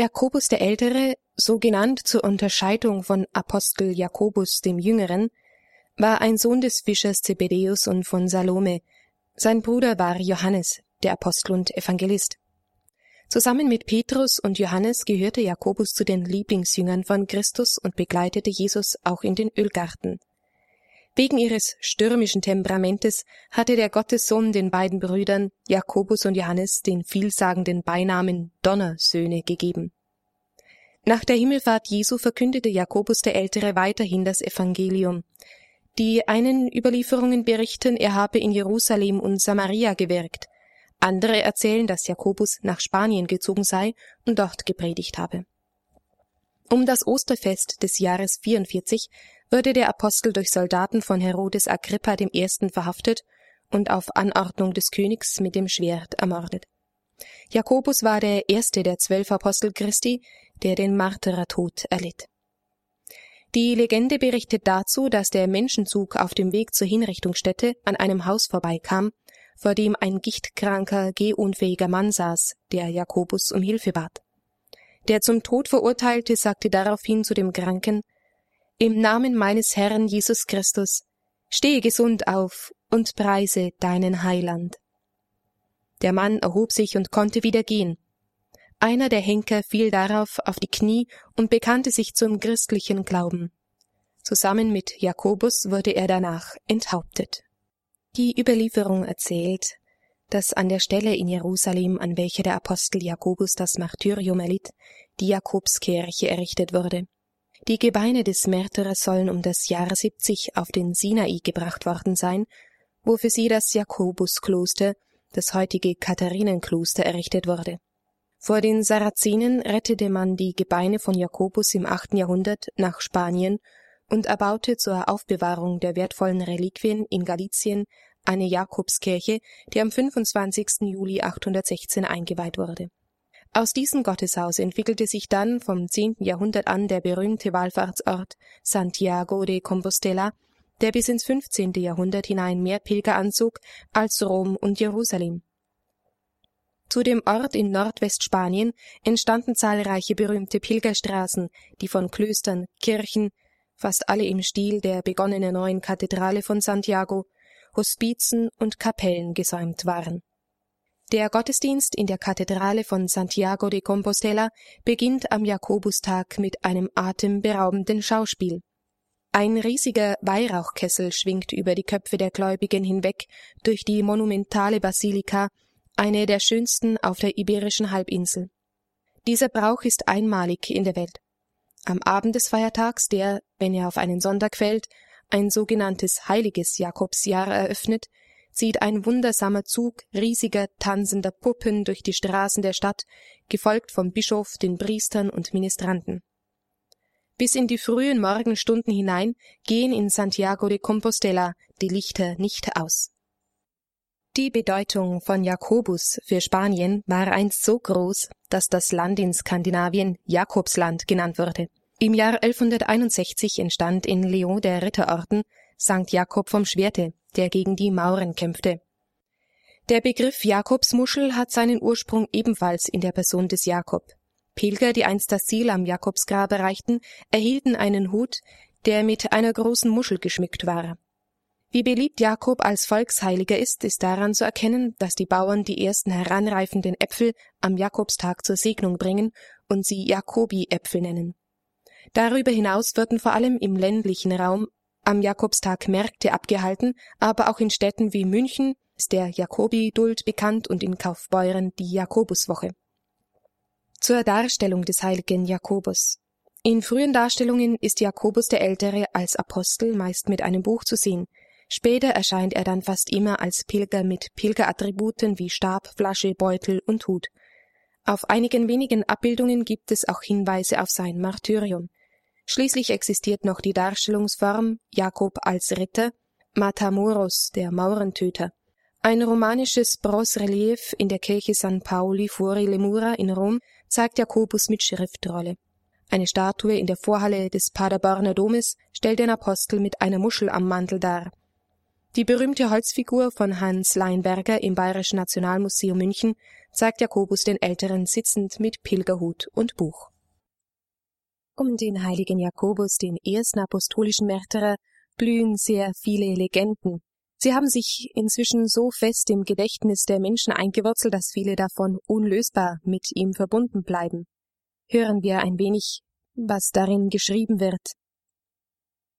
Jakobus der Ältere, so genannt zur Unterscheidung von Apostel Jakobus dem Jüngeren, war ein Sohn des Fischers Zebedäus und von Salome. Sein Bruder war Johannes, der Apostel und Evangelist. Zusammen mit Petrus und Johannes gehörte Jakobus zu den Lieblingsjüngern von Christus und begleitete Jesus auch in den Ölgarten. Wegen ihres stürmischen Temperamentes hatte der Gottessohn den beiden Brüdern Jakobus und Johannes den vielsagenden Beinamen Donnersöhne gegeben. Nach der Himmelfahrt Jesu verkündete Jakobus der Ältere weiterhin das Evangelium. Die einen Überlieferungen berichten, er habe in Jerusalem und Samaria gewirkt. Andere erzählen, dass Jakobus nach Spanien gezogen sei und dort gepredigt habe. Um das Osterfest des Jahres 44 wurde der Apostel durch Soldaten von Herodes Agrippa I. verhaftet und auf Anordnung des Königs mit dem Schwert ermordet. Jakobus war der erste der zwölf Apostel Christi, der den Martyrertod erlitt. Die Legende berichtet dazu, dass der Menschenzug auf dem Weg zur Hinrichtungsstätte an einem Haus vorbeikam, vor dem ein gichtkranker, gehunfähiger Mann saß, der Jakobus um Hilfe bat. Der zum Tod Verurteilte sagte daraufhin zu dem Kranken, im Namen meines Herrn Jesus Christus, stehe gesund auf und preise deinen Heiland. Der Mann erhob sich und konnte wieder gehen. Einer der Henker fiel darauf auf die Knie und bekannte sich zum christlichen Glauben. Zusammen mit Jakobus wurde er danach enthauptet. Die Überlieferung erzählt, dass an der Stelle in Jerusalem, an welcher der Apostel Jakobus das Martyrium erlitt, die Jakobskirche errichtet wurde. Die Gebeine des Märtyrers sollen um das Jahr 70 auf den Sinai gebracht worden sein, wo für sie das Jakobuskloster, das heutige Katharinenkloster, errichtet wurde. Vor den Sarazenen rettete man die Gebeine von Jakobus im achten Jahrhundert nach Spanien und erbaute zur Aufbewahrung der wertvollen Reliquien in Galizien eine Jakobskirche, die am 25. Juli 816 eingeweiht wurde. Aus diesem Gotteshaus entwickelte sich dann vom 10. Jahrhundert an der berühmte Wallfahrtsort Santiago de Compostela, der bis ins 15. Jahrhundert hinein mehr Pilger anzog als Rom und Jerusalem. Zu dem Ort in Nordwestspanien entstanden zahlreiche berühmte Pilgerstraßen, die von Klöstern, Kirchen, fast alle im Stil der begonnenen neuen Kathedrale von Santiago, Hospizen und Kapellen gesäumt waren. Der Gottesdienst in der Kathedrale von Santiago de Compostela beginnt am Jakobustag mit einem atemberaubenden Schauspiel. Ein riesiger Weihrauchkessel schwingt über die Köpfe der Gläubigen hinweg durch die monumentale Basilika, eine der schönsten auf der iberischen Halbinsel. Dieser Brauch ist einmalig in der Welt. Am Abend des Feiertags, der, wenn er auf einen Sonntag fällt, ein sogenanntes heiliges Jakobsjahr eröffnet, zieht ein wundersamer Zug riesiger tanzender Puppen durch die Straßen der Stadt, gefolgt vom Bischof, den Priestern und Ministranten. Bis in die frühen Morgenstunden hinein gehen in Santiago de Compostela die Lichter nicht aus. Die Bedeutung von Jakobus für Spanien war einst so groß, dass das Land in Skandinavien Jakobsland genannt wurde. Im Jahr 1161 entstand in Leon der Ritterorden Sankt Jakob vom Schwerte, der gegen die Mauren kämpfte. Der Begriff Jakobsmuschel hat seinen Ursprung ebenfalls in der Person des Jakob. Pilger, die einst das Ziel am Jakobsgrab erreichten, erhielten einen Hut, der mit einer großen Muschel geschmückt war. Wie beliebt Jakob als Volksheiliger ist, ist daran zu erkennen, dass die Bauern die ersten heranreifenden Äpfel am Jakobstag zur Segnung bringen und sie Jakobi-Äpfel nennen. Darüber hinaus würden vor allem im ländlichen Raum am Jakobstag Märkte abgehalten, aber auch in Städten wie München ist der Jakobi-Duld bekannt und in Kaufbeuren die Jakobuswoche. Zur Darstellung des heiligen Jakobus. In frühen Darstellungen ist Jakobus der Ältere als Apostel meist mit einem Buch zu sehen. Später erscheint er dann fast immer als Pilger mit Pilgerattributen wie Stab, Flasche, Beutel und Hut. Auf einigen wenigen Abbildungen gibt es auch Hinweise auf sein Martyrium. Schließlich existiert noch die Darstellungsform Jakob als Ritter, Matamoros, der Maurentöter. Ein romanisches Bronzerelief in der Kirche San Paoli fuori le Mura in Rom zeigt Jakobus mit Schriftrolle. Eine Statue in der Vorhalle des Paderborner Domes stellt den Apostel mit einer Muschel am Mantel dar. Die berühmte Holzfigur von Hans Leinberger im Bayerischen Nationalmuseum München zeigt Jakobus den Älteren sitzend mit Pilgerhut und Buch. Um den heiligen Jakobus, den ersten apostolischen Märtyrer, blühen sehr viele Legenden. Sie haben sich inzwischen so fest im Gedächtnis der Menschen eingewurzelt, dass viele davon unlösbar mit ihm verbunden bleiben. Hören wir ein wenig, was darin geschrieben wird.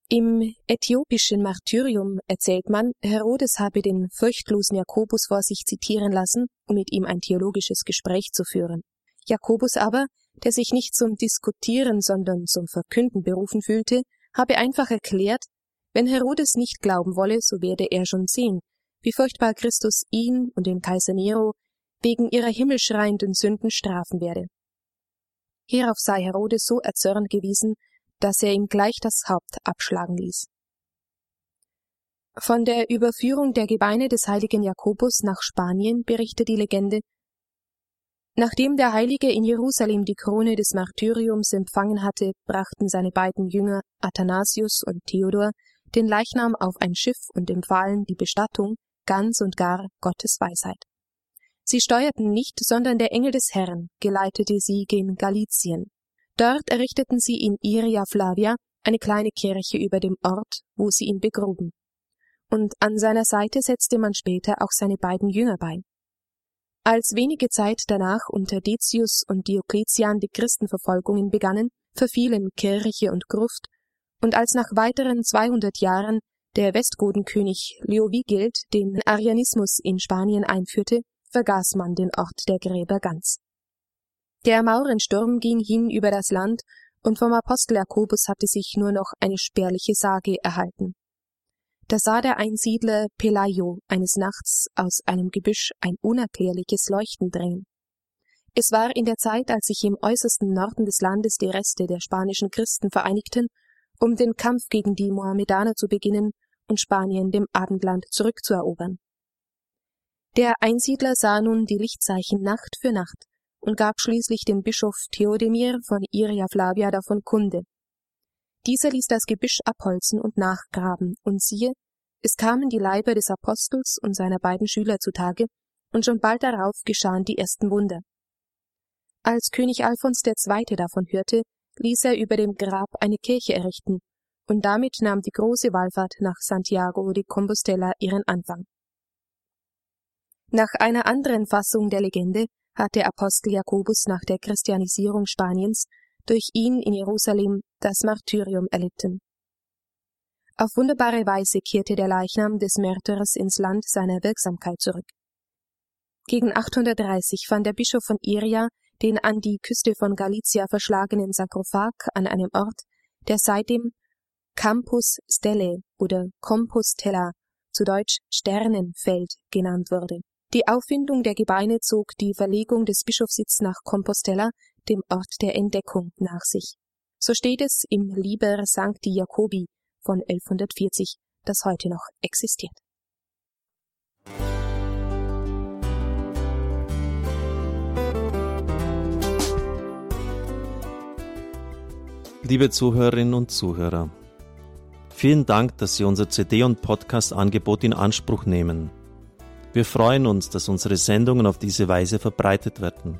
Im äthiopischen Martyrium erzählt man, Herodes habe den furchtlosen Jakobus vor sich zitieren lassen, um mit ihm ein theologisches Gespräch zu führen. Jakobus aber, der sich nicht zum Diskutieren, sondern zum Verkünden berufen fühlte, habe einfach erklärt, wenn Herodes nicht glauben wolle, so werde er schon sehen, wie furchtbar Christus ihn und den Kaiser Nero wegen ihrer himmelschreienden Sünden strafen werde. Hierauf sei Herodes so erzürnt gewesen, dass er ihm gleich das Haupt abschlagen ließ. Von der Überführung der Gebeine des heiligen Jakobus nach Spanien berichtet die Legende, Nachdem der Heilige in Jerusalem die Krone des Martyriums empfangen hatte, brachten seine beiden Jünger Athanasius und Theodor den Leichnam auf ein Schiff und empfahlen die Bestattung ganz und gar Gottes Weisheit. Sie steuerten nicht, sondern der Engel des Herrn geleitete sie gen Galizien. Dort errichteten sie in Iria Flavia eine kleine Kirche über dem Ort, wo sie ihn begruben. Und an seiner Seite setzte man später auch seine beiden Jünger bei. Als wenige Zeit danach unter Decius und Diokletian die Christenverfolgungen begannen, verfielen Kirche und Gruft, und als nach weiteren 200 Jahren der Westgodenkönig Leovigild den Arianismus in Spanien einführte, vergaß man den Ort der Gräber ganz. Der Maurensturm ging hin über das Land, und vom Apostel Jakobus hatte sich nur noch eine spärliche Sage erhalten. Da sah der Einsiedler Pelayo eines Nachts aus einem Gebüsch ein unerklärliches Leuchten drängen. Es war in der Zeit, als sich im äußersten Norden des Landes die Reste der spanischen Christen vereinigten, um den Kampf gegen die Mohammedaner zu beginnen und Spanien dem Abendland zurückzuerobern. Der Einsiedler sah nun die Lichtzeichen Nacht für Nacht, und gab schließlich dem Bischof Theodemir von Iria Flavia davon Kunde. Dieser ließ das Gebüsch abholzen und nachgraben, und siehe, es kamen die Leiber des Apostels und seiner beiden Schüler zutage, und schon bald darauf geschahen die ersten Wunder. Als König Alfons II. davon hörte, ließ er über dem Grab eine Kirche errichten, und damit nahm die große Wallfahrt nach Santiago de Compostela ihren Anfang. Nach einer anderen Fassung der Legende hat der Apostel Jakobus nach der Christianisierung Spaniens durch ihn in Jerusalem das Martyrium erlitten. Auf wunderbare Weise kehrte der Leichnam des Märtyrers ins Land seiner Wirksamkeit zurück. Gegen 830 fand der Bischof von Iria den an die Küste von Galicia verschlagenen Sarkophag an einem Ort, der seitdem Campus Stelle oder Compostella, zu Deutsch Sternenfeld genannt wurde. Die Auffindung der Gebeine zog die Verlegung des Bischofssitz nach Compostela, dem Ort der Entdeckung, nach sich. So steht es im Liber Sancti Jacobi von 1140, das heute noch existiert. Liebe Zuhörerinnen und Zuhörer, vielen Dank, dass Sie unser CD- und Podcast-Angebot in Anspruch nehmen. Wir freuen uns, dass unsere Sendungen auf diese Weise verbreitet werden.